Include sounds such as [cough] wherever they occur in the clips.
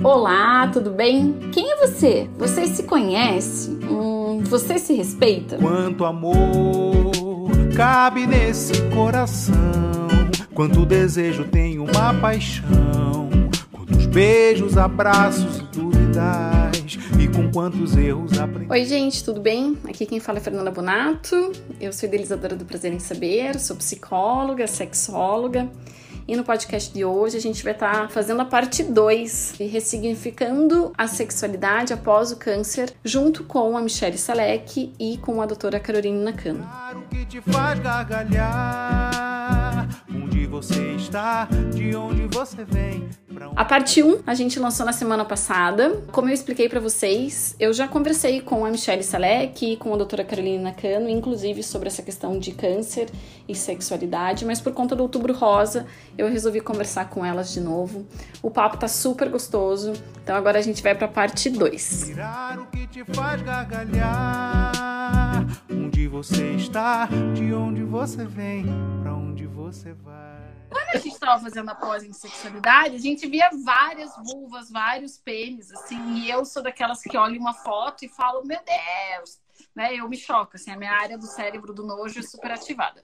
Olá, tudo bem? Quem é você? Você se conhece? Hum, você se respeita? Quanto amor cabe nesse coração? Quanto desejo tem uma paixão? Quantos beijos, abraços e dúvidas? E com quantos erros aprendi? Oi, gente, tudo bem? Aqui quem fala é Fernanda Bonato. Eu sou idealizadora do Prazer em Saber, sou psicóloga, sexóloga. E no podcast de hoje a gente vai estar tá fazendo a parte 2, ressignificando a sexualidade após o câncer, junto com a Michelle Salek e com a doutora Carolina Nakano. Claro você está, de onde você vem. A parte 1 a gente lançou na semana passada. Como eu expliquei para vocês, eu já conversei com a Michelle Salek e com a doutora Carolina Nakano, inclusive sobre essa questão de câncer e sexualidade, mas por conta do Outubro Rosa, eu resolvi conversar com elas de novo. O papo tá super gostoso, então agora a gente vai para a parte 2. Tirar o que te faz gargalhar. Onde você está, de onde você vem, para onde você vai. Quando a gente estava fazendo a pós em sexualidade, a gente via várias vulvas, vários pênis, assim, e eu sou daquelas que olham uma foto e falo, meu Deus, né? Eu me choco, assim, a minha área do cérebro do nojo é super ativada.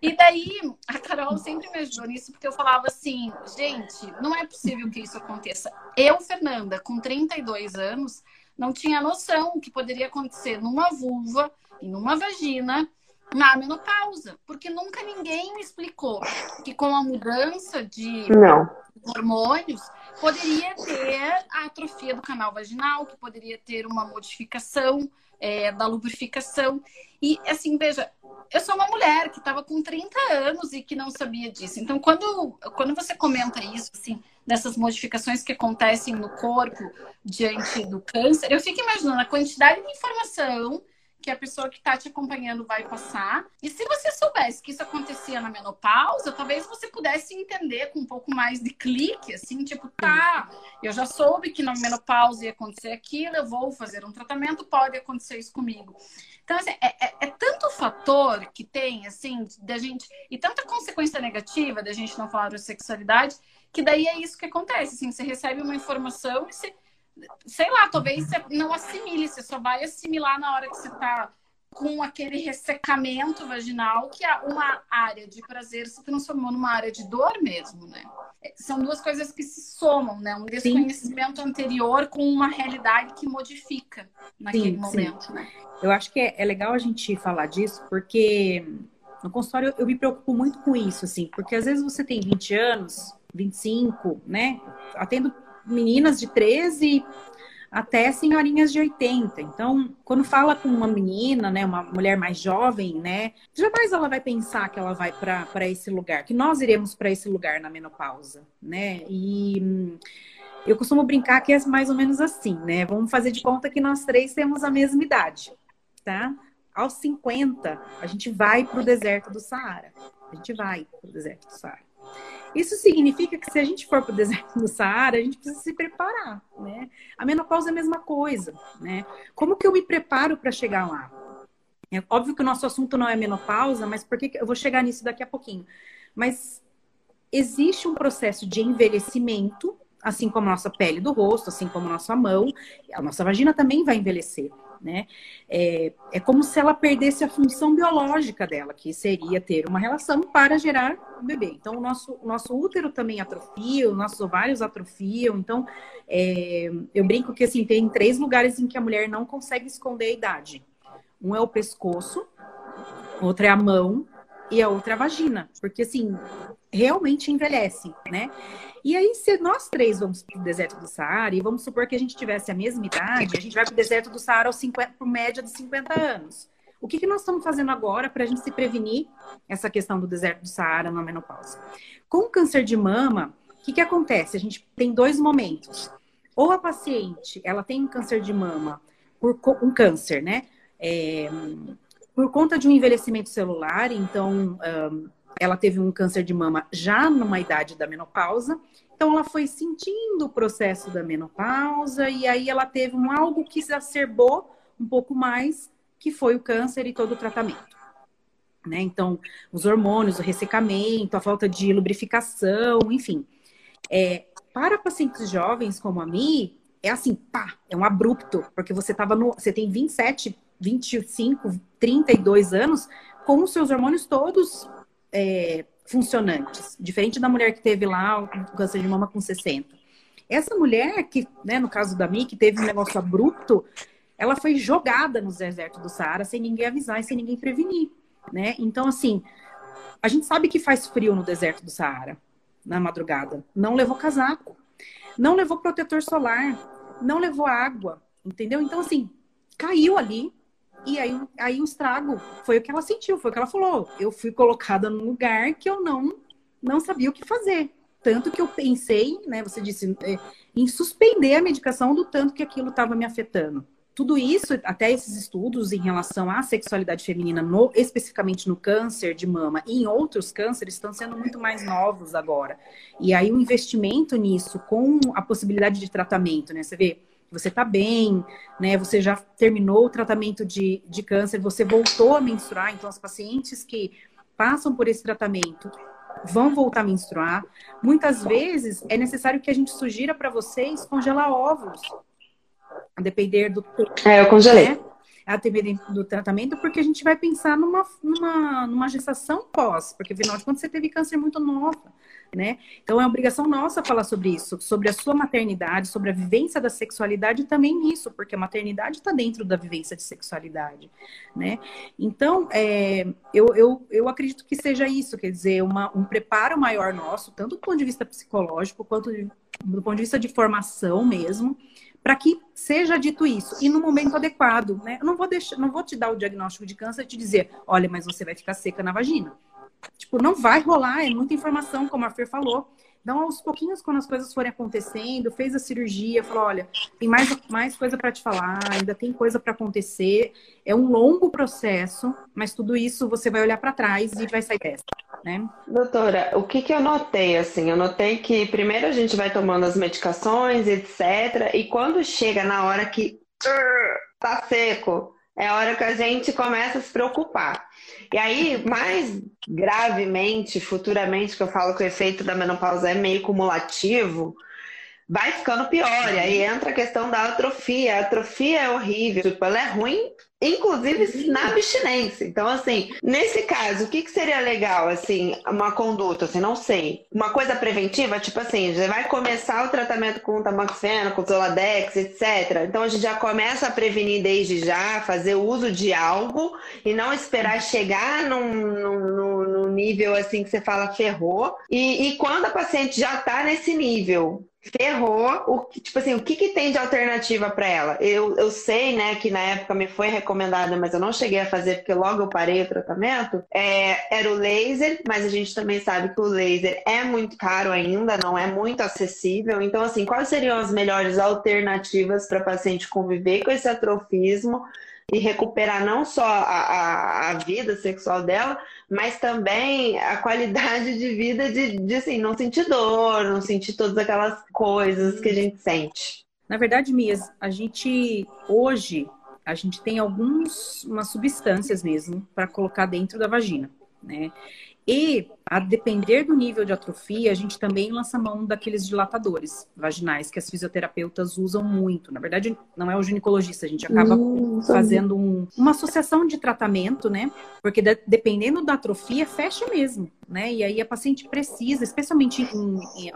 E daí, a Carol sempre me ajudou nisso, porque eu falava assim, gente, não é possível que isso aconteça. Eu, Fernanda, com 32 anos, não tinha noção que poderia acontecer numa vulva e numa vagina na menopausa, porque nunca ninguém me explicou que com a mudança de Não. hormônios poderia ter a atrofia do canal vaginal, que poderia ter uma modificação é, da lubrificação. E assim, veja, eu sou uma mulher que estava com 30 anos e que não sabia disso. Então, quando, quando você comenta isso, assim, dessas modificações que acontecem no corpo diante do câncer, eu fico imaginando a quantidade de informação que a pessoa que está te acompanhando vai passar. E se você soubesse que isso acontecia na menopausa, talvez você pudesse entender com um pouco mais de clique, assim, tipo, tá, eu já soube que na menopausa ia acontecer aquilo, eu vou fazer um tratamento, pode acontecer isso comigo. Então, assim, é, é, é tanto fator que tem, assim, da gente, e tanta consequência negativa da gente não falar de sexualidade, que daí é isso que acontece, assim, você recebe uma informação e você sei lá, talvez você não assimile, você só vai assimilar na hora que você tá com aquele ressecamento vaginal, que é uma área de prazer se transformou numa área de dor mesmo, né? São duas coisas que se somam, né? Um desconhecimento sim. anterior com uma realidade que modifica naquele sim, momento, sim. né? Eu acho que é, é legal a gente falar disso, porque no consultório eu me preocupo muito com isso, assim, porque às vezes você tem 20 anos, 25, né? Atendo meninas de 13 até senhorinhas de 80. Então, quando fala com uma menina, né, uma mulher mais jovem, né, jamais ela vai pensar que ela vai para esse lugar, que nós iremos para esse lugar na menopausa, né? E eu costumo brincar que é mais ou menos assim, né? Vamos fazer de conta que nós três temos a mesma idade, tá? Aos 50, a gente vai para o deserto do Saara. A gente vai para o deserto do Saara. Isso significa que se a gente for para o deserto do Saara, a gente precisa se preparar, né? A menopausa é a mesma coisa, né? Como que eu me preparo para chegar lá? É óbvio que o nosso assunto não é menopausa, mas por que eu vou chegar nisso daqui a pouquinho? Mas existe um processo de envelhecimento, assim como a nossa pele do rosto, assim como a nossa mão, a nossa vagina também vai envelhecer né? É, é como se ela perdesse a função biológica dela, que seria ter uma relação para gerar um bebê. Então, o nosso, o nosso útero também atrofia, os nossos ovários atrofiam. Então, é, eu brinco que, assim, tem três lugares em que a mulher não consegue esconder a idade. Um é o pescoço, outro é a mão e a outra a vagina. Porque, assim, realmente envelhecem, né? E aí, se nós três vamos para o deserto do Saara, e vamos supor que a gente tivesse a mesma idade, a gente vai para o deserto do Saara aos 50, por média de 50 anos. O que, que nós estamos fazendo agora para a gente se prevenir essa questão do deserto do Saara na menopausa? Com o câncer de mama, o que, que acontece? A gente tem dois momentos. Ou a paciente, ela tem um câncer de mama, por um câncer, né? É, por conta de um envelhecimento celular, então um, ela teve um câncer de mama já numa idade da menopausa. Então ela foi sentindo o processo da menopausa e aí ela teve um algo que se acerbou um pouco mais, que foi o câncer e todo o tratamento. Né? Então, os hormônios, o ressecamento, a falta de lubrificação, enfim. É, para pacientes jovens como a mim, é assim, pá, é um abrupto, porque você tava no, você tem 27, 25, 32 anos com os seus hormônios todos é, funcionantes, diferente da mulher que teve lá o câncer de mama com 60. Essa mulher que, né, no caso da Mi, que teve um negócio abrupto, ela foi jogada no deserto do Saara sem ninguém avisar e sem ninguém prevenir, né? Então, assim, a gente sabe que faz frio no deserto do Saara na madrugada. Não levou casaco, não levou protetor solar, não levou água, entendeu? Então, assim, caiu ali. E aí, aí o estrago foi o que ela sentiu, foi o que ela falou. Eu fui colocada num lugar que eu não, não sabia o que fazer. Tanto que eu pensei, né? Você disse, é, em suspender a medicação do tanto que aquilo estava me afetando. Tudo isso, até esses estudos em relação à sexualidade feminina, no, especificamente no câncer de mama e em outros cânceres, estão sendo muito mais novos agora. E aí o investimento nisso, com a possibilidade de tratamento, né? Você vê, você está bem, né? Você já terminou o tratamento de, de câncer, você voltou a menstruar, então as pacientes que passam por esse tratamento vão voltar a menstruar. Muitas vezes é necessário que a gente sugira para vocês congelar ovos a depender do. É, eu congelei. Né? A depender do tratamento, porque a gente vai pensar numa, numa, numa gestação pós, porque afinal de contas você teve câncer muito nova, né? Então é obrigação nossa falar sobre isso, sobre a sua maternidade, sobre a vivência da sexualidade e também nisso, porque a maternidade está dentro da vivência de sexualidade, né? Então, é, eu, eu, eu acredito que seja isso, quer dizer, uma, um preparo maior nosso, tanto do ponto de vista psicológico quanto de, do ponto de vista de formação mesmo, para que seja dito isso e no momento adequado, né? Eu não vou deixar, não vou te dar o diagnóstico de câncer e te dizer, olha, mas você vai ficar seca na vagina. Tipo, não vai rolar, é muita informação, como a Fer falou. Então, aos pouquinhos, quando as coisas forem acontecendo, fez a cirurgia, falou: olha, tem mais, mais coisa para te falar, ainda tem coisa para acontecer. É um longo processo, mas tudo isso você vai olhar para trás e vai sair dessa, né? Doutora, o que, que eu notei, assim? Eu notei que primeiro a gente vai tomando as medicações, etc. E quando chega na hora que tá seco, é a hora que a gente começa a se preocupar. E aí, mais gravemente, futuramente, que eu falo que o efeito da menopausa é meio cumulativo, vai ficando pior. E aí entra a questão da atrofia. A atrofia é horrível, tipo, ela é ruim inclusive na abstinência. Então, assim, nesse caso, o que, que seria legal, assim, uma conduta, assim, não sei, uma coisa preventiva, tipo assim, já vai começar o tratamento com tamoxifeno, com Zoladex, etc. Então, a gente já começa a prevenir desde já, fazer uso de algo e não esperar chegar num, num, num nível, assim, que você fala ferrou. E, e quando a paciente já tá nesse nível, ferrou, o, tipo assim, o que, que tem de alternativa para ela? Eu, eu sei, né, que na época me foi recomendada, mas eu não cheguei a fazer porque logo eu parei o tratamento, é, era o laser, mas a gente também sabe que o laser é muito caro ainda, não é muito acessível. Então, assim, quais seriam as melhores alternativas para paciente conviver com esse atrofismo e recuperar não só a, a, a, vida sexual dela, mas também a qualidade de vida de, de assim, não sentir dor, não sentir todas aquelas coisas que a gente sente. Na verdade, Mias, a gente hoje a gente tem algumas substâncias mesmo para colocar dentro da vagina, né? E, a depender do nível de atrofia, a gente também lança mão daqueles dilatadores vaginais que as fisioterapeutas usam muito. Na verdade, não é o ginecologista, a gente acaba hum, fazendo um, uma associação de tratamento, né? Porque de, dependendo da atrofia, fecha mesmo né? E aí a paciente precisa, especialmente em, em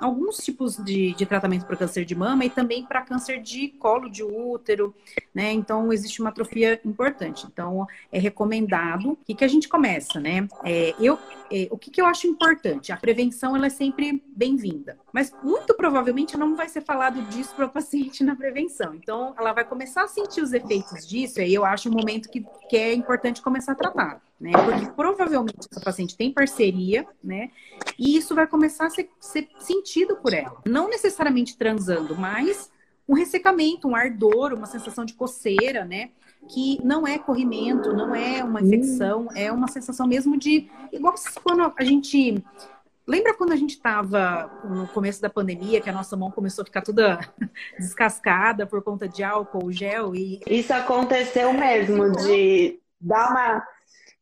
alguns tipos de, de tratamento para câncer de mama e também para câncer de colo de útero, né? Então existe uma atrofia importante. Então é recomendado. O que, que a gente começa, né? É, eu, é, o que, que eu acho importante? A prevenção ela é sempre bem-vinda, mas muito provavelmente não vai ser falado disso para o paciente na prevenção. Então ela vai começar a sentir os efeitos disso. E aí eu acho um momento que, que é importante começar a tratar né? Porque provavelmente essa paciente tem parceria, né? E isso vai começar a ser, ser sentido por ela. Não necessariamente transando, mas um ressecamento, um ardor, uma sensação de coceira, né? Que não é corrimento, não é uma infecção, é uma sensação mesmo de. Igual quando a gente. Lembra quando a gente estava no começo da pandemia, que a nossa mão começou a ficar toda [laughs] descascada por conta de álcool, gel e. Isso aconteceu mesmo, de dar uma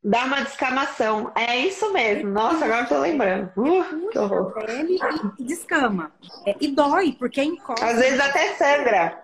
Dá uma descamação. É isso mesmo. Nossa, agora eu tô lembrando. Uh, que horror. Pele e descama. É, e dói, porque encosta. Às vezes até sangra.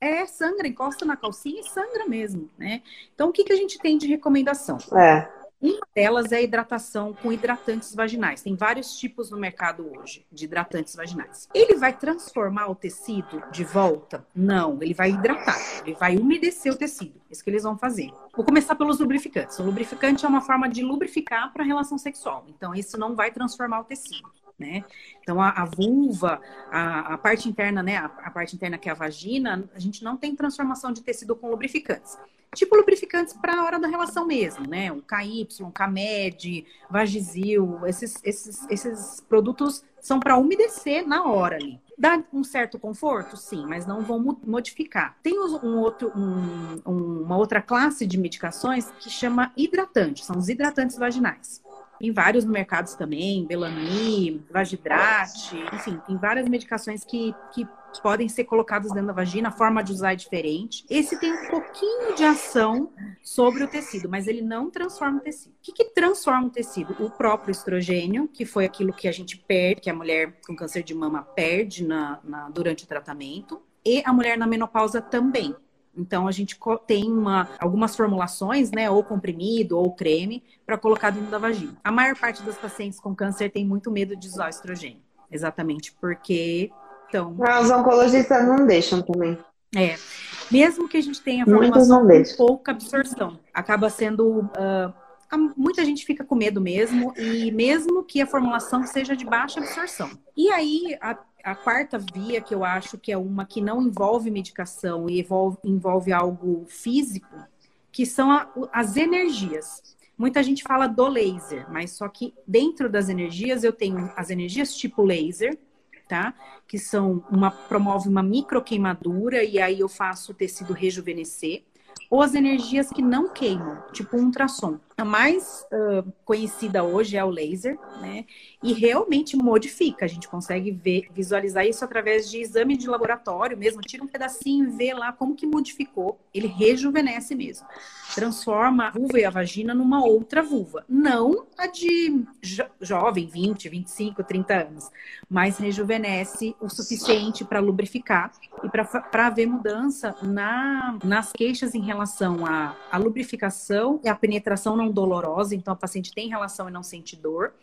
É, sangra, encosta na calcinha e sangra mesmo, né? Então, o que, que a gente tem de recomendação? É. Uma delas é a hidratação com hidratantes vaginais. Tem vários tipos no mercado hoje de hidratantes vaginais. Ele vai transformar o tecido de volta? Não, ele vai hidratar, ele vai umedecer o tecido. Isso que eles vão fazer. Vou começar pelos lubrificantes. O lubrificante é uma forma de lubrificar para a relação sexual. Então, isso não vai transformar o tecido. Né? Então a, a vulva, a, a, parte interna, né? A, a, parte interna que é a vagina, a gente não tem transformação de tecido com lubrificantes tipo lubrificantes para a hora da relação mesmo, né? O KY, Camed, Vagisil, esses, esses, esses produtos são para umedecer na hora ali. Dá um certo conforto? Sim, mas não vão modificar. Tem um outro, um, uma outra classe de medicações que chama hidratante, são os hidratantes vaginais. Em vários mercados também, Belami, Vagidrate, enfim, tem várias medicações que, que podem ser colocadas dentro da vagina, a forma de usar é diferente. Esse tem um pouquinho de ação sobre o tecido, mas ele não transforma o tecido. O que, que transforma o tecido? O próprio estrogênio, que foi aquilo que a gente perde, que a mulher com câncer de mama perde na, na durante o tratamento, e a mulher na menopausa também. Então a gente tem uma, algumas formulações, né, ou comprimido ou creme, para colocar dentro da vagina. A maior parte das pacientes com câncer tem muito medo de usar estrogênio, exatamente porque então. Ah, os oncologistas não deixam também. É. Mesmo que a gente tenha formulação com pouca absorção, acaba sendo. Uh, muita gente fica com medo mesmo, e mesmo que a formulação seja de baixa absorção. E aí, a a quarta via, que eu acho que é uma que não envolve medicação e envolve, envolve algo físico, que são a, as energias. Muita gente fala do laser, mas só que dentro das energias eu tenho as energias tipo laser, tá? Que são uma promove uma microqueimadura e aí eu faço o tecido rejuvenescer ou as energias que não queimam, tipo um ultrassom. A mais uh, conhecida hoje é o laser, né? E realmente modifica. A gente consegue ver, visualizar isso através de exame de laboratório mesmo. Tira um pedacinho e vê lá como que modificou. Ele rejuvenesce mesmo. Transforma a vulva e a vagina numa outra vulva. Não a de jo jovem, 20, 25, 30 anos. Mas rejuvenesce o suficiente para lubrificar e para haver mudança na, nas queixas em relação à, à lubrificação e à penetração não dolorosa, então a paciente tem relação e não sente dor.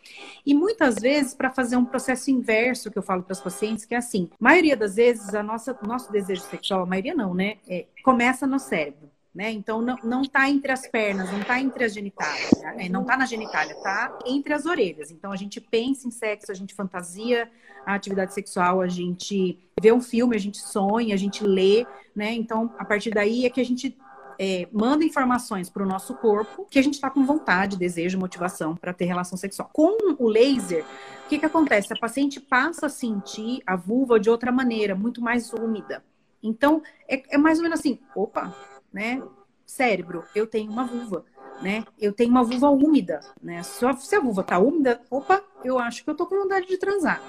E muitas vezes, para fazer um processo inverso que eu falo para os pacientes, que é assim: maioria das vezes, a nossa, nosso desejo sexual, a maioria não, né? É, começa no cérebro. Né? Então não, não tá entre as pernas, não tá entre as genitálias, né? não tá na genitália, tá entre as orelhas. Então a gente pensa em sexo, a gente fantasia a atividade sexual, a gente vê um filme, a gente sonha, a gente lê, né? Então a partir daí é que a gente é, manda informações para o nosso corpo que a gente está com vontade, desejo, motivação para ter relação sexual. Com o laser, o que, que acontece? A paciente passa a sentir a vulva de outra maneira, muito mais úmida. Então, é, é mais ou menos assim: opa, né? Cérebro, eu tenho uma vulva. Né? Eu tenho uma vulva úmida, né? Se a vulva tá úmida, opa, eu acho que eu tô com vontade de transar.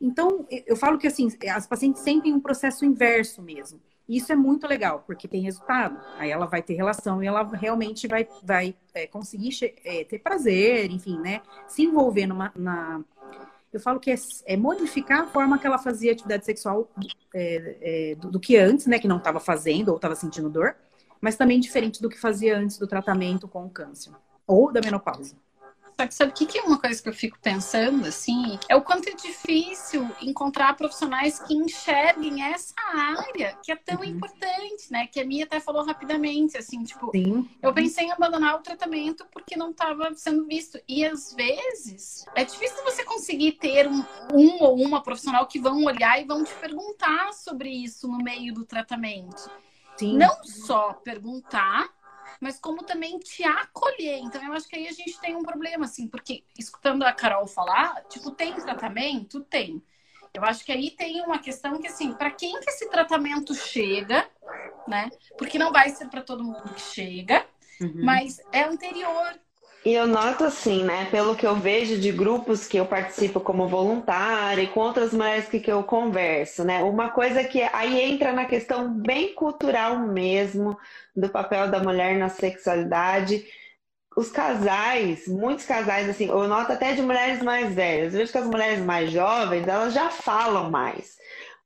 Então, eu falo que assim, as pacientes sentem um processo inverso mesmo. Isso é muito legal, porque tem resultado. Aí ela vai ter relação e ela realmente vai, vai é, conseguir é, ter prazer, enfim, né? Se envolver numa. Na... Eu falo que é, é modificar a forma que ela fazia atividade sexual é, é, do, do, que antes, né? Que não estava fazendo ou estava sentindo dor, mas também diferente do que fazia antes do tratamento com o câncer ou da menopausa. Só que sabe o que, que é uma coisa que eu fico pensando, assim? É o quanto é difícil encontrar profissionais que enxerguem essa área que é tão uhum. importante, né? Que a minha até falou rapidamente, assim, tipo, Sim. eu pensei em abandonar o tratamento porque não estava sendo visto. E às vezes é difícil você conseguir ter um, um ou uma profissional que vão olhar e vão te perguntar sobre isso no meio do tratamento. Sim. Não só perguntar, mas como também te acolher. Então, eu acho que aí a gente tem um problema, assim, porque escutando a Carol falar, tipo, tem tratamento? Tem. Eu acho que aí tem uma questão que, assim, para quem que esse tratamento chega, né? Porque não vai ser para todo mundo que chega, uhum. mas é anterior. E eu noto assim, né, pelo que eu vejo de grupos que eu participo como voluntária e com outras mulheres que, que eu converso, né, uma coisa que aí entra na questão bem cultural mesmo do papel da mulher na sexualidade. os casais, muitos casais, assim, eu noto até de mulheres mais velhas. Eu vejo que as mulheres mais jovens, elas já falam mais.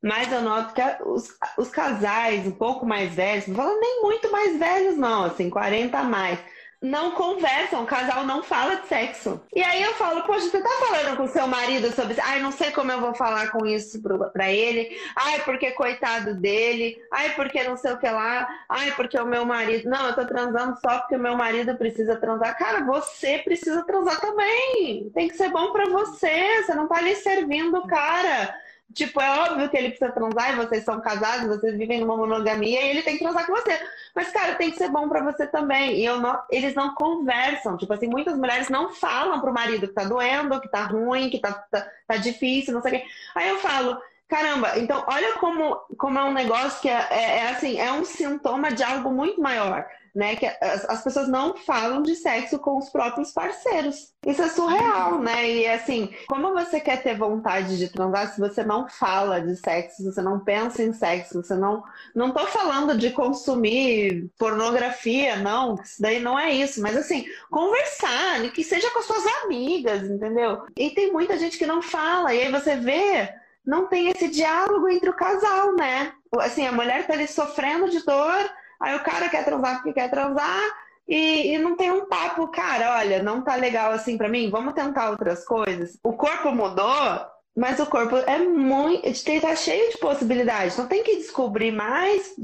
Mas eu noto que os, os casais um pouco mais velhos, não falo nem muito mais velhos, não, assim, 40 a mais não conversam, o casal não fala de sexo. E aí eu falo, poxa, você tá falando com seu marido sobre isso? Ai, não sei como eu vou falar com isso pra ele. Ai, porque coitado dele. Ai, porque não sei o que lá. Ai, porque o meu marido. Não, eu tô transando só porque o meu marido precisa transar. Cara, você precisa transar também. Tem que ser bom pra você. Você não tá ali servindo cara. Tipo, é óbvio que ele precisa transar e vocês são casados, vocês vivem numa monogamia e ele tem que transar com você. Mas, cara, tem que ser bom para você também. E não, eles não conversam. Tipo assim, muitas mulheres não falam pro marido que tá doendo, que tá ruim, que tá, tá, tá difícil, não sei o quê. Aí eu falo, caramba, então olha como, como é um negócio que é, é, é assim, é um sintoma de algo muito maior né? Que as, as, pessoas não falam de sexo com os próprios parceiros. Isso é surreal, né? E assim, como você quer ter vontade de transar se você não fala de sexo, se você não pensa em sexo, você não. Não tô falando de consumir pornografia, não. Isso daí não é isso. Mas assim, conversar, que seja com as suas amigas, entendeu? E tem muita gente que não fala, e aí você vê não tem esse diálogo entre o casal, né? Assim, a mulher tá ali sofrendo de dor, Aí o cara quer transar porque quer transar e, e, não tem um papo, cara, olha, não tá legal assim para mim, vamos tentar outras coisas. O corpo mudou, mas o corpo é muito. Tá cheio de possibilidades. Não tem que descobrir mais,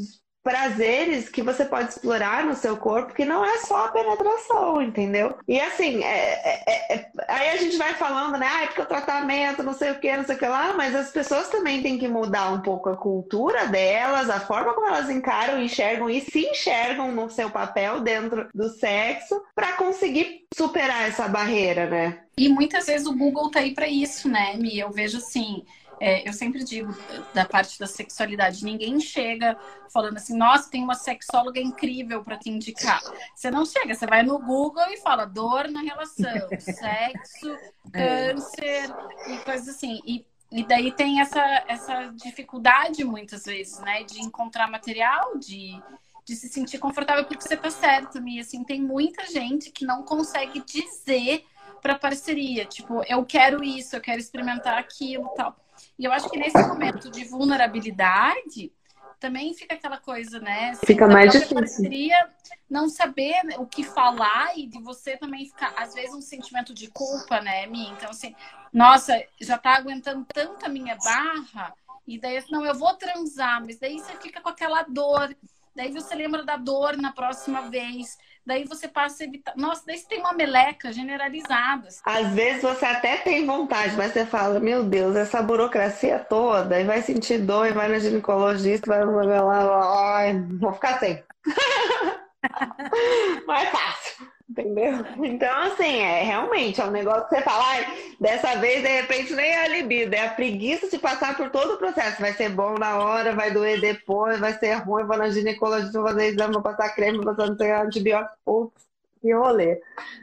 prazeres que você pode explorar no seu corpo que não é só a penetração, entendeu? E assim, é, é, é, aí a gente vai falando, né? Ah, é porque o tratamento, não sei o que, não sei o que lá, mas as pessoas também têm que mudar um pouco a cultura delas, a forma como elas encaram, enxergam e se enxergam no seu papel dentro do sexo para conseguir superar essa barreira, né? E muitas vezes o Google tá aí para isso, né, Mi? Eu vejo assim, é, eu sempre digo da parte da sexualidade, ninguém chega falando assim, nossa, tem uma sexóloga incrível para te indicar. Você não chega, você vai no Google e fala dor na relação, [laughs] sexo, é. câncer e coisas assim. E, e daí tem essa, essa dificuldade muitas vezes, né, de encontrar material, de, de se sentir confortável, porque você tá certo, Mia, assim, tem muita gente que não consegue dizer para parceria, tipo, eu quero isso, eu quero experimentar aquilo, tal. E eu acho que nesse momento de vulnerabilidade, também fica aquela coisa, né? Assim, fica mais difícil. Parceria, não saber o que falar e de você também ficar, às vezes, um sentimento de culpa, né, Mi? Então, assim, nossa, já tá aguentando tanto a minha barra, e daí, assim, não, eu vou transar, mas daí você fica com aquela dor, daí você lembra da dor na próxima vez daí você passa a evitar. Nossa, daí você tem uma meleca generalizada. Assim. Às vezes você até tem vontade, mas você fala, meu Deus, essa burocracia toda, e vai sentir dor, e vai no ginecologista, vai lá, ai, vou ficar sem. [laughs] Mais fácil. Entendeu? Então, assim, é realmente é um negócio que você fala, dessa vez, de repente, nem é a libido, é a preguiça de passar por todo o processo. Vai ser bom na hora, vai doer depois, vai ser ruim, vou na ginecologista, vou fazer exame, vou passar creme, vou passar não antibiótico. Putz, que rolê,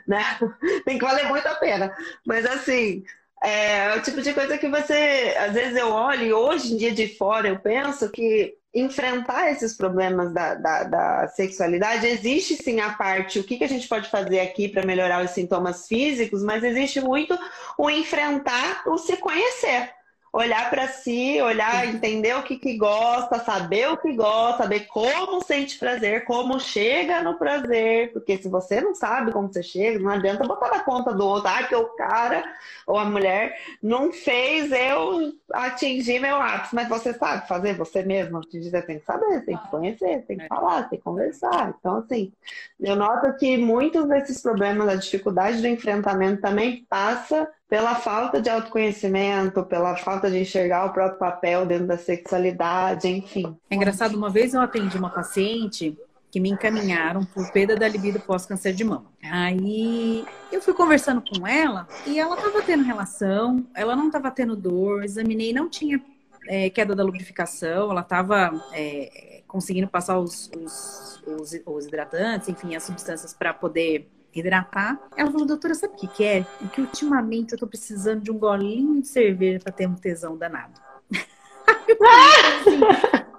né? [laughs] Tem que valer muito a pena. Mas, assim, é o tipo de coisa que você, às vezes eu olho e hoje em dia de fora eu penso que enfrentar esses problemas da, da, da, sexualidade, existe sim a parte, o que, que a gente pode fazer aqui para melhorar os sintomas físicos, mas existe muito o enfrentar o se conhecer olhar para si, olhar, entender o que, que gosta, saber o que gosta, saber como sente prazer, como chega no prazer, porque se você não sabe como você chega, não adianta botar na conta do outro, ah, que o cara ou a mulher não fez eu atingir meu ápice, mas você sabe fazer você mesmo? Atingir, você tem que saber, tem que conhecer, tem que falar, tem que conversar. Então, assim, eu noto que muitos desses problemas, a dificuldade do enfrentamento também passa pela falta de autoconhecimento, pela falta de enxergar o próprio papel dentro da sexualidade, enfim. É engraçado, uma vez eu atendi uma paciente que me encaminharam por perda da libido pós-câncer de mama. Aí eu fui conversando com ela e ela estava tendo relação, ela não estava tendo dor, examinei, não tinha é, queda da lubrificação, ela estava é, conseguindo passar os, os, os, os hidratantes, enfim, as substâncias para poder hidratar. Ela falou, doutora, sabe o que, que é? É que ultimamente eu tô precisando de um golinho de cerveja para ter um tesão danado. [laughs]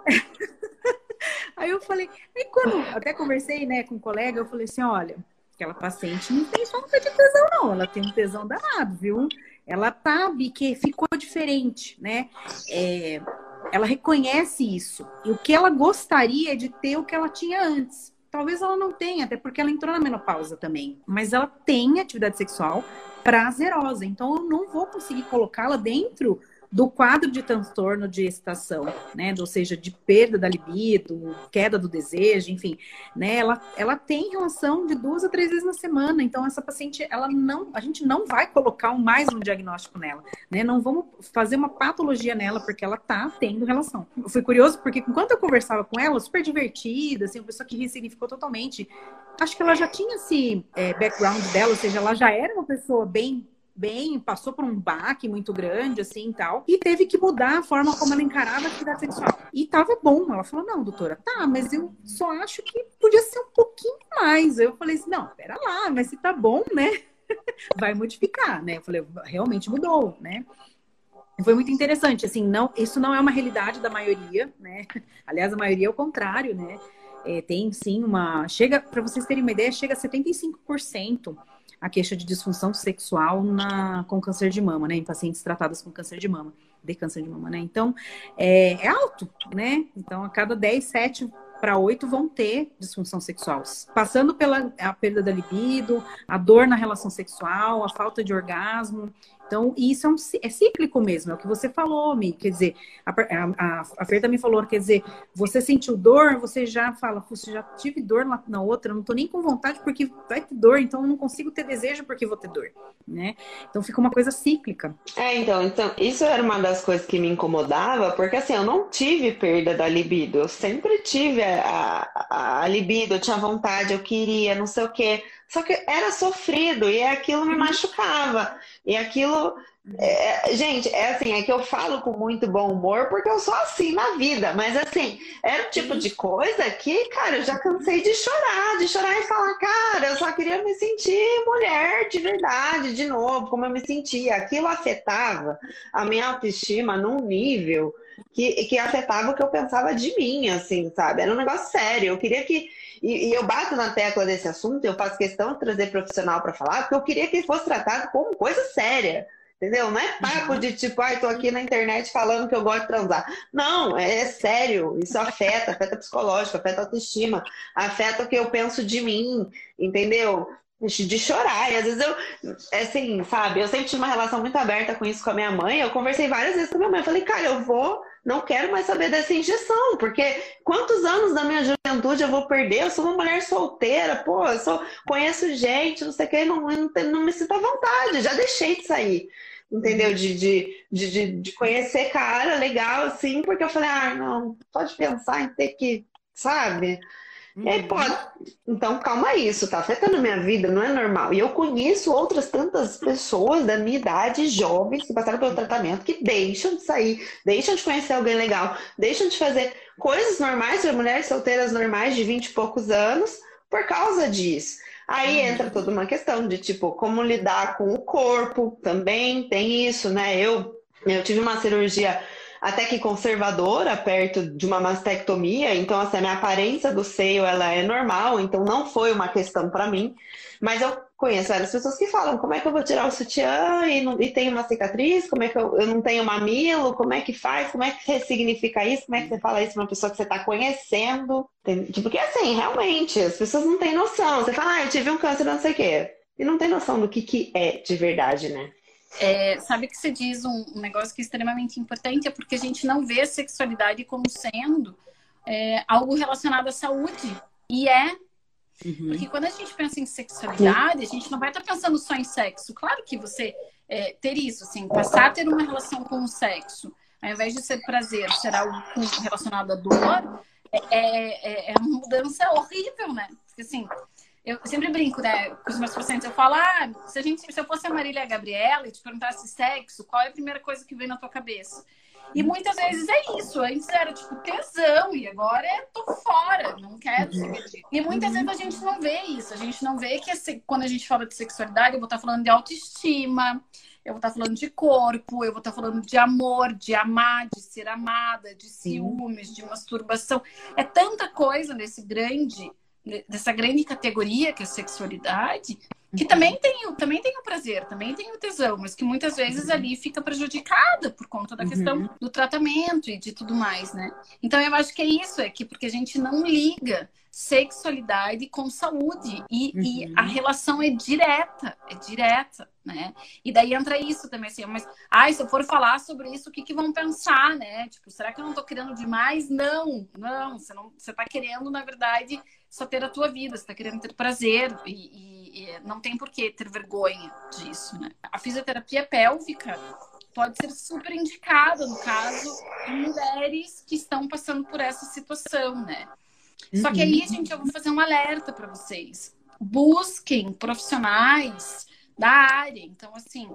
Aí eu falei, [laughs] aí quando até conversei né, com um colega, eu falei assim, olha, Aquela paciente não tem falta de tesão, não. Ela tem um tesão danado, viu? Ela sabe que ficou diferente, né? É, ela reconhece isso. E o que ela gostaria é de ter o que ela tinha antes. Talvez ela não tenha, até porque ela entrou na menopausa também. Mas ela tem atividade sexual prazerosa. Então eu não vou conseguir colocá-la dentro do quadro de transtorno de excitação, né? Ou seja, de perda da libido, queda do desejo, enfim, né? Ela, ela tem relação de duas a três vezes na semana. Então, essa paciente, ela não, a gente não vai colocar mais um diagnóstico nela, né? Não vamos fazer uma patologia nela, porque ela tá tendo relação. Eu fui curioso, porque enquanto eu conversava com ela, super divertida, assim, uma pessoa que ressignificou totalmente. Acho que ela já tinha esse é, background dela, ou seja, ela já era uma pessoa bem bem, passou por um baque muito grande, assim e tal, e teve que mudar a forma como ela encarava a atividade sexual. E tava bom. Ela falou: não, doutora, tá, mas eu só acho que podia ser um pouquinho mais. Eu falei assim: não, pera lá, mas se tá bom, né? [laughs] Vai modificar, né? Eu falei: realmente mudou, né? Foi muito interessante, assim, não, isso não é uma realidade da maioria, né? [laughs] Aliás, a maioria é o contrário, né? É, tem sim uma. Chega, para vocês terem uma ideia, chega a 75% a queixa de disfunção sexual na, com câncer de mama, né? Em pacientes tratados com câncer de mama, de câncer de mama, né? Então, é, é alto, né? Então, a cada 10, 7 para 8 vão ter disfunção sexual. Passando pela a perda da libido, a dor na relação sexual, a falta de orgasmo. Então, isso é, um, é cíclico mesmo, é o que você falou, Mi. Quer dizer, a, a, a Fer também falou, quer dizer, você sentiu dor, você já fala, você já tive dor na, na outra, não tô nem com vontade porque vai ter dor, então eu não consigo ter desejo porque vou ter dor, né? Então fica uma coisa cíclica. É, então, então, isso era uma das coisas que me incomodava, porque assim, eu não tive perda da libido, eu sempre tive a, a, a libido, eu tinha vontade, eu queria, não sei o quê. Só que era sofrido e aquilo me uhum. machucava. E aquilo. É, gente, é assim, é que eu falo com muito bom humor porque eu sou assim na vida, mas assim, era o tipo de coisa que, cara, eu já cansei de chorar, de chorar e falar, cara, eu só queria me sentir mulher de verdade, de novo, como eu me sentia. Aquilo afetava a minha autoestima num nível que, que afetava o que eu pensava de mim, assim, sabe? Era um negócio sério. Eu queria que e, e, eu bato na tecla desse assunto, eu faço questão de trazer profissional para falar, porque eu queria que fosse tratado como coisa séria. Entendeu? Não é papo de tipo, ai, ah, tô aqui na internet falando que eu gosto de transar. Não, é, é sério. Isso afeta, afeta psicológico, afeta autoestima, afeta o que eu penso de mim, entendeu? De chorar. E às vezes eu, assim, sabe, eu sempre tive uma relação muito aberta com isso com a minha mãe. Eu conversei várias vezes com a minha mãe. Eu falei, cara, eu vou não quero mais saber dessa injeção, porque quantos anos da minha juventude eu vou perder? Eu sou uma mulher solteira, pô, eu sou, conheço gente, não sei o que, não, não, não me sinto à vontade, já deixei de sair, entendeu? De, de, de, de, conhecer cara legal, assim, porque eu falei, ah, não, pode pensar em ter que, sabe? Uhum. É, pode. Então, calma isso, tá afetando a minha vida, não é normal. E eu conheço outras tantas pessoas da minha idade, jovens, que passaram pelo tratamento, que deixam de sair, deixam de conhecer alguém legal, deixam de fazer coisas normais para mulheres solteiras normais de 20 e poucos anos por causa disso. Aí uhum. entra toda uma questão de tipo, como lidar com o corpo, também tem isso, né? Eu, eu tive uma cirurgia até que conservadora, perto de uma mastectomia. Então, assim, a minha aparência do seio, ela é normal, então não foi uma questão para mim. Mas eu conheço várias pessoas que falam, como é que eu vou tirar o sutiã e, não, e tenho uma cicatriz? Como é que eu, eu não tenho mamilo? Como é que faz? Como é que ressignifica isso? Como é que você fala isso para uma pessoa que você está conhecendo? Porque assim, realmente, as pessoas não têm noção. Você fala, ah, eu tive um câncer, não sei o quê. E não tem noção do que, que é de verdade, né? É, sabe que você diz um, um, negócio que é extremamente importante, é porque a gente não vê a sexualidade como sendo é, algo relacionado à saúde. E é. Uhum. Porque quando a gente pensa em sexualidade, a gente não vai estar pensando só em sexo. Claro que você é, ter isso, assim, passar a ter uma relação com o sexo, ao invés de ser prazer, ser algo relacionado à dor, é, é, é uma mudança horrível, né? Porque assim, eu sempre brinco, né, com os meus pacientes, eu falo, ah, se, a gente, se eu fosse a Marília Gabriela e te perguntasse sexo, qual é a primeira coisa que vem na tua cabeça? E muitas vezes é isso, antes era tipo tesão, e agora é tô fora, não quero disso. E muitas vezes a gente não vê isso, a gente não vê que quando a gente fala de sexualidade, eu vou estar falando de autoestima, eu vou estar falando de corpo, eu vou estar falando de amor, de amar, de ser amada, de ciúmes, de masturbação. É tanta coisa nesse grande dessa grande categoria que é a sexualidade, que também tem, o, também tem o prazer, também tem o tesão, mas que muitas vezes uhum. ali fica prejudicada por conta da questão uhum. do tratamento e de tudo mais, né? Então eu acho que é isso, é que porque a gente não liga sexualidade com saúde e, uhum. e, a relação é direta, é direta, né? E daí entra isso também, assim, mas, ai, se eu for falar sobre isso, o que que vão pensar, né? Tipo, será que eu não tô querendo demais? Não, não, você não, você tá querendo, na verdade, só ter a tua vida, você tá querendo ter prazer e, e, e não tem por que ter vergonha disso, né? A fisioterapia pélvica pode ser super indicada, no caso, em mulheres que estão passando por essa situação, né? Só que aí, uhum. gente, eu vou fazer um alerta para vocês. Busquem profissionais da área. Então, assim,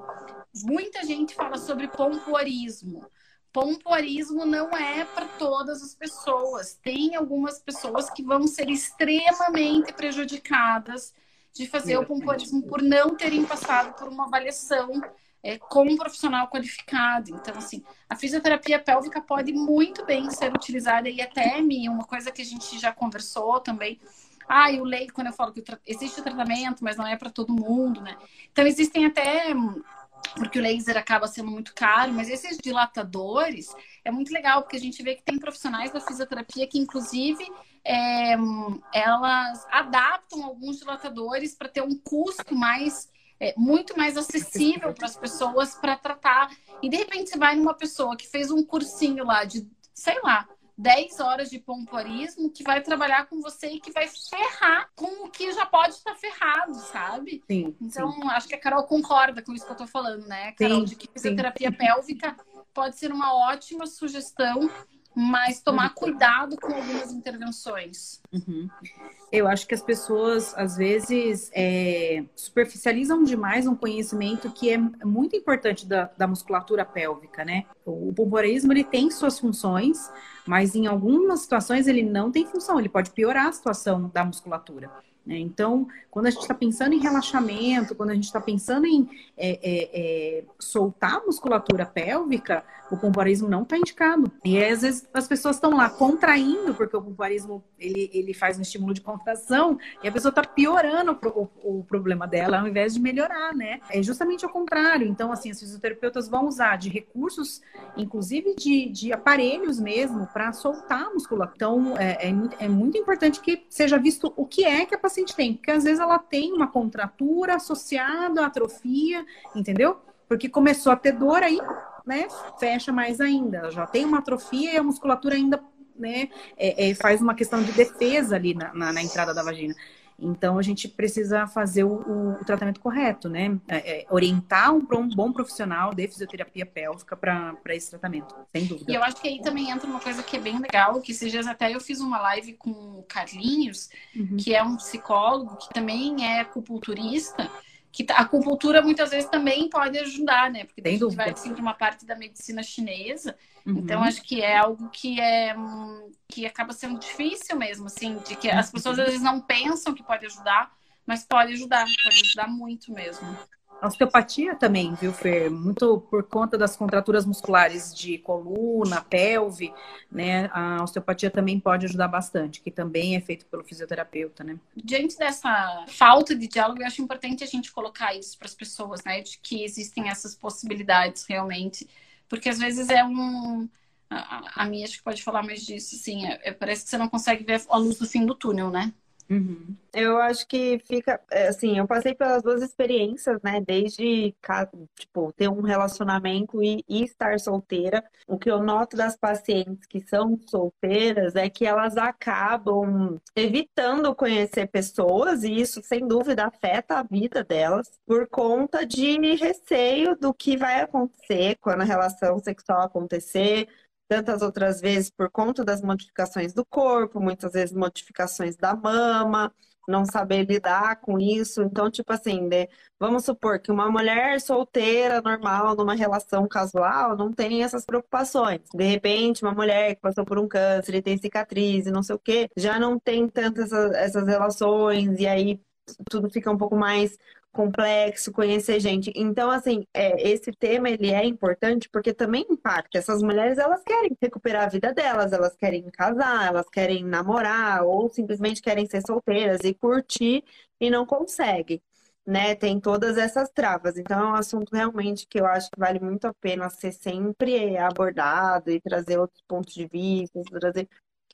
muita gente fala sobre pompoarismo. Pompoarismo não é para todas as pessoas. Tem algumas pessoas que vão ser extremamente prejudicadas de fazer o pompoarismo por não terem passado por uma avaliação é, com um profissional qualificado. Então, assim, a fisioterapia pélvica pode muito bem ser utilizada e até me uma coisa que a gente já conversou também. Ah, e o leite, quando eu falo que existe o tratamento, mas não é para todo mundo, né? Então, existem até porque o laser acaba sendo muito caro, mas esses dilatadores é muito legal, porque a gente vê que tem profissionais da fisioterapia que, inclusive, é, elas adaptam alguns dilatadores para ter um custo mais é, muito mais acessível para as pessoas para tratar. E de repente você vai numa pessoa que fez um cursinho lá de, sei lá, 10 horas de pompoarismo que vai trabalhar com você e que vai ferrar com o que já pode estar ferrado, sabe? Sim, então, sim. acho que a Carol concorda com isso que eu tô falando, né, Carol? Sim, de que fisioterapia sim. pélvica pode ser uma ótima sugestão mas tomar cuidado com algumas intervenções. Uhum. Eu acho que as pessoas, às vezes, é, superficializam demais um conhecimento que é muito importante da, da musculatura pélvica, né? O, o pompoarismo, ele tem suas funções, mas em algumas situações ele não tem função, ele pode piorar a situação da musculatura. Né? Então, quando a gente está pensando em relaxamento, quando a gente está pensando em é, é, é, soltar a musculatura pélvica, o pompoarismo não está indicado. E às vezes as pessoas estão lá contraindo, porque o pompoarismo ele, ele faz um estímulo de contração, e a pessoa está piorando o, o, o, problema dela ao invés de melhorar, né? É justamente o contrário. Então, assim, os fisioterapeutas vão usar de recursos, inclusive de, de aparelhos mesmo, para soltar a musculatura. Então, é, é, é muito importante que seja visto o que é que a paciente tem? Porque às vezes ela tem uma contratura associada à atrofia, entendeu? Porque começou a ter dor aí, né? Fecha mais ainda. Ela já tem uma atrofia e a musculatura ainda né, é, é, faz uma questão de defesa ali na, na, na entrada da vagina. Então, a gente precisa fazer o, o, o tratamento correto, né? É, é, orientar um, um, bom profissional de fisioterapia pélvica para esse tratamento, sem dúvida. E eu acho que aí também entra uma coisa que é bem legal, que esses dias até eu fiz uma live com o Carlinhos, uhum. que é um psicólogo, que também é acupunturista, que a acupuntura muitas vezes também pode ajudar, né? Porque a gente vai assim, para uma parte da medicina chinesa. Uhum. Então, acho que é algo que é que acaba sendo difícil mesmo, assim, de que as pessoas às vezes não pensam que pode ajudar, mas pode ajudar, pode ajudar muito mesmo. A osteopatia também, viu, Fer? Muito por conta das contraturas musculares de coluna, pelve, né? A osteopatia também pode ajudar bastante, que também é feito pelo fisioterapeuta, né? Diante dessa falta de diálogo, eu acho importante a gente colocar isso para as pessoas, né? De que existem essas possibilidades realmente, porque às vezes é um a, a minha acho que pode falar mais disso, assim, é, é, parece que você não consegue ver a luz do fim do túnel, né? Uhum. Eu acho que fica, é, assim, eu passei pelas duas experiências, né? Desde, tipo, ter um relacionamento e, e, estar solteira. O que eu noto das pacientes que são solteiras é que elas acabam evitando conhecer pessoas, e isso, sem dúvida, afeta a vida delas, por conta de receio do que vai acontecer quando a relação sexual acontecer tantas outras vezes por conta das modificações do corpo, muitas vezes modificações da mama, não saber lidar com isso. Então, tipo assim, né? vamos supor que uma mulher solteira, normal, numa relação casual, não tem essas preocupações. De repente, uma mulher que passou por um câncer e tem cicatriz e não sei o quê, já não tem tantas essas, relações, e aí tudo fica um pouco mais complexo, conhecer gente. Então, assim, é, esse tema ele é importante porque também impacta. Essas mulheres, elas querem recuperar a vida delas, elas querem casar, elas querem namorar ou simplesmente querem ser solteiras e curtir e não conseguem. Né, tem todas essas travas. Então, é um assunto realmente que eu acho que vale muito a pena ser sempre abordado e trazer outros pontos de vista, trazer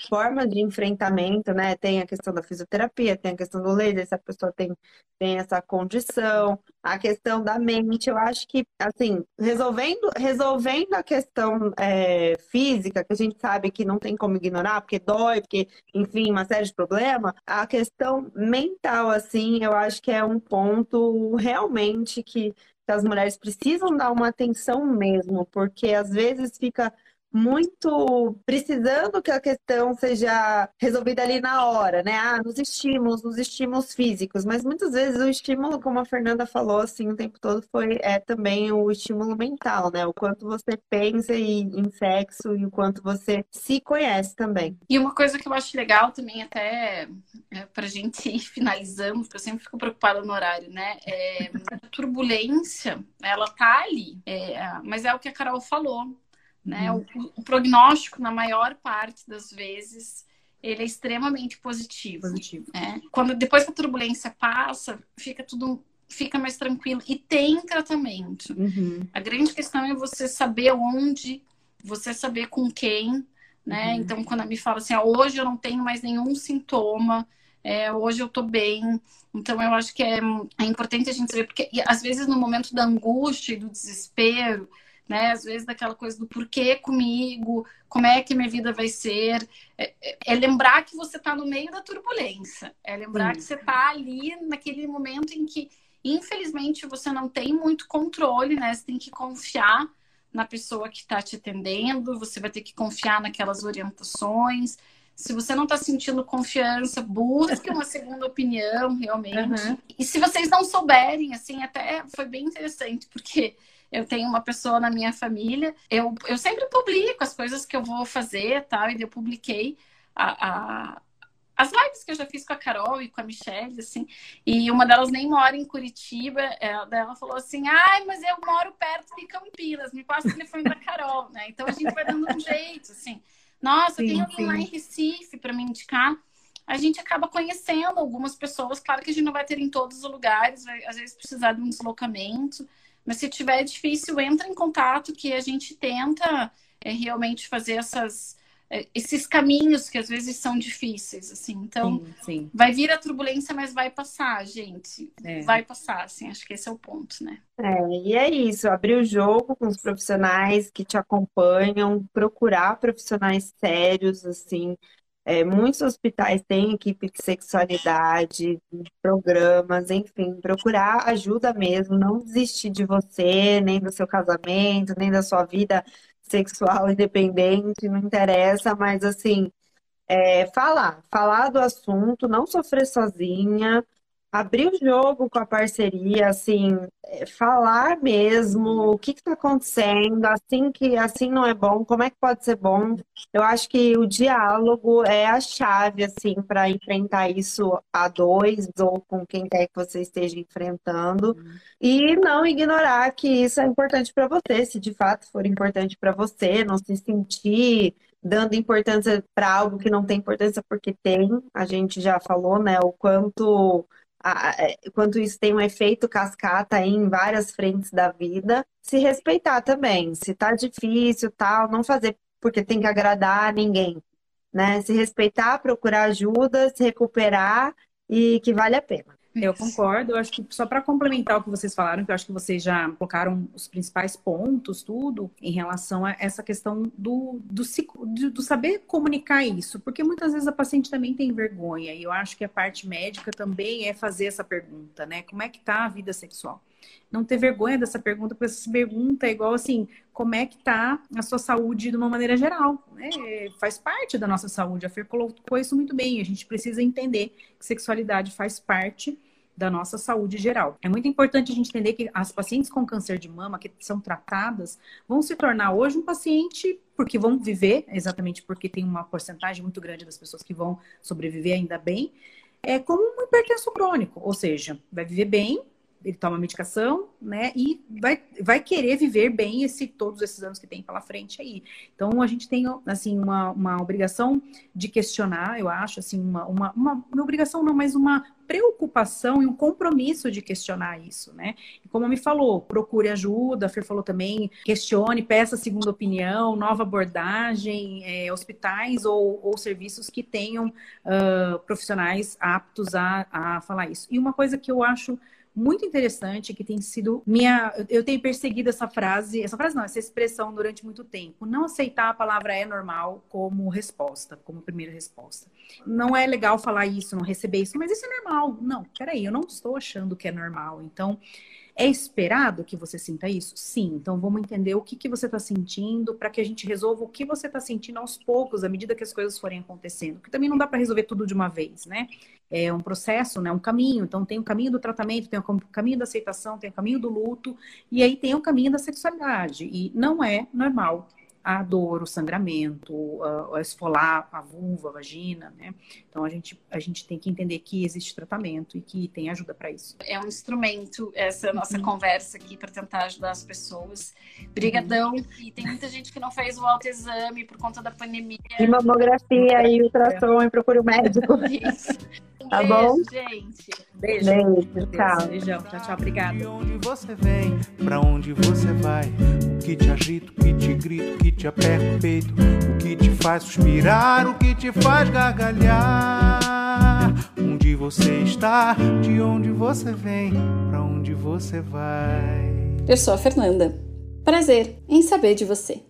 forma de enfrentamento, né? Tem a questão da fisioterapia, tem a questão do laser, se a pessoa tem, tem essa condição, a questão da mente. Eu acho que, assim, resolvendo, resolvendo a questão é, física, que a gente sabe que não tem como ignorar, porque dói, porque, enfim, uma série de problemas, a questão mental, assim, eu acho que é um ponto realmente que as mulheres precisam dar uma atenção mesmo, porque às vezes fica muito precisando que a questão seja resolvida ali na hora, né? Ah, nos estímulos, nos estímulos físicos, mas muitas vezes o estímulo, como a Fernanda falou assim o tempo todo, foi é também o estímulo mental, né? O quanto você pensa em, sexo e o quanto você se conhece também. E uma coisa que eu acho legal também, até é, pra gente ir finalizando, porque eu sempre fico preocupada no horário, né? É, a turbulência, ela tá ali, é, mas é o que a Carol falou né? Uhum. O, o, prognóstico, na maior parte das vezes, ele é extremamente positivo. Positivo. Né? Quando depois que a turbulência passa, fica tudo fica mais tranquilo e tem tratamento. Uhum. A grande questão é você saber onde, você saber com quem, né? Uhum. Então, quando me fala assim, ah, hoje eu não tenho mais nenhum sintoma, é, hoje eu tô bem. Então, eu acho que é, é importante a gente saber, porque às vezes no momento da angústia e do desespero, né? Às vezes daquela coisa do porquê comigo, como é que minha vida vai ser. É, é, é lembrar que você está no meio da turbulência. É lembrar Sim. que você está ali naquele momento em que, infelizmente, você não tem muito controle, né? Você tem que confiar na pessoa que está te atendendo, você vai ter que confiar naquelas orientações. Se você não está sentindo confiança, busque uma segunda opinião, realmente. Uhum. E se vocês não souberem, assim, até foi bem interessante, porque eu tenho uma pessoa na minha família, eu, eu sempre publico as coisas que eu vou fazer, tal, e eu publiquei a, a, as lives que eu já fiz com a Carol e com a Michelle, assim, e uma delas nem mora em Curitiba, ela, ela falou assim, ai, mas eu moro perto de Campinas, me passa o telefone da Carol, né? Então a gente vai dando um jeito, assim. Nossa, sim, tem alguém sim. lá em Recife para me indicar. A gente acaba conhecendo algumas pessoas, claro que a gente não vai ter em todos os lugares, vai às vezes precisar de um deslocamento, mas se tiver difícil, entra em contato que a gente tenta é, realmente fazer essas, é, esses caminhos que às vezes são difíceis, assim. Então, sim, sim. vai vir a turbulência, mas vai passar, gente. É. Vai passar, assim. Acho que esse é o ponto, né? É, e é isso. Abrir o jogo com os profissionais que te acompanham, procurar profissionais sérios, assim, é, muitos hospitais têm equipe de sexualidade, programas, enfim, procurar ajuda mesmo, não desistir de você, nem do seu casamento, nem da sua vida sexual [laughs] independente, não interessa, mas assim, é, falar, falar do assunto, não sofrer sozinha, abrir o jogo com a parceria, assim, é, falar mesmo o que está acontecendo, assim que assim não é bom, como é que pode ser bom. Eu acho que o diálogo é a chave, assim, para enfrentar isso a dois ou com quem quer que você esteja enfrentando. Uhum. E não ignorar que isso é importante para você, se de fato for importante para você, não se sentir dando importância para algo que não tem importância porque tem. A gente já falou, né, o quanto quanto isso tem um efeito cascata em várias frentes da vida, se respeitar também. Se tá difícil, tal, não fazer porque tem que agradar ninguém, né? Se respeitar, procurar ajuda, se recuperar e que vale a pena. Eu concordo. Eu acho que só para complementar o que vocês falaram, que eu acho que vocês já colocaram os principais pontos, tudo, em relação a essa questão do, do, do, do saber comunicar isso. Porque muitas vezes a paciente também tem vergonha. E eu acho que a parte médica também é fazer essa pergunta, né? Como é que tá a vida sexual? Não ter vergonha dessa pergunta, porque essa pergunta é igual assim, como é que tá a sua saúde de uma maneira geral, né? Faz parte da nossa saúde. A Fer colocou isso muito bem. A gente precisa entender que sexualidade faz parte da nossa saúde geral. É muito importante a gente entender que as pacientes com câncer de mama que são tratadas vão se tornar hoje um paciente porque vão viver, exatamente porque tem uma porcentagem muito grande das pessoas que vão sobreviver ainda bem, é como um hipertenso crônico, ou seja, vai viver bem, ele toma medicação, né? E vai, vai querer viver bem esse todos esses anos que tem pela frente aí. Então a gente tem assim uma, uma obrigação de questionar, eu acho, assim, uma, uma, uma, uma obrigação não, mas uma preocupação e um compromisso de questionar isso, né? E como me falou, procure ajuda, a Fer falou também, questione, peça segunda opinião, nova abordagem, é, hospitais ou, ou, serviços que tenham uh, profissionais aptos a, a falar isso. E uma coisa que eu acho muito interessante que tem sido minha. Eu tenho perseguido essa frase, essa frase não, essa expressão durante muito tempo. Não aceitar a palavra é normal como resposta, como primeira resposta. Não é legal falar isso, não receber isso, mas isso é normal. Não, peraí, eu não estou achando que é normal. Então, é esperado que você sinta isso? Sim. Então vamos entender o que, que você está sentindo para que a gente resolva o que você está sentindo aos poucos, à medida que as coisas forem acontecendo. Porque também não dá para resolver tudo de uma vez, né? É um processo, né? Um caminho. Então tem o caminho do tratamento, tem o caminho da aceitação, tem o caminho do luto, e aí tem o caminho da sexualidade. E não é normal a dor, o sangramento, a, a esfolar a vulva, a vagina, né? Então a gente, a gente tem que entender que existe tratamento e que tem ajuda para isso. É um instrumento essa nossa uhum. conversa aqui para tentar ajudar as pessoas. Brigadão. Uhum. E tem muita gente que não fez o autoexame por conta da pandemia. E mamografia e ultrassom é. e procure o médico. [laughs] Isso. Tá beijo, bom? gente. Beijo. Beijo, tchau. Beijão. Tchau, tchau. Obrigada. De onde você vem, pra onde você vai, o que te agita, o que te grita, o que te aperta o peito, o que te faz suspirar, o que te faz gargalhar. Onde você está, de onde você vem, pra onde você vai. Eu sou a Fernanda. Prazer em saber de você.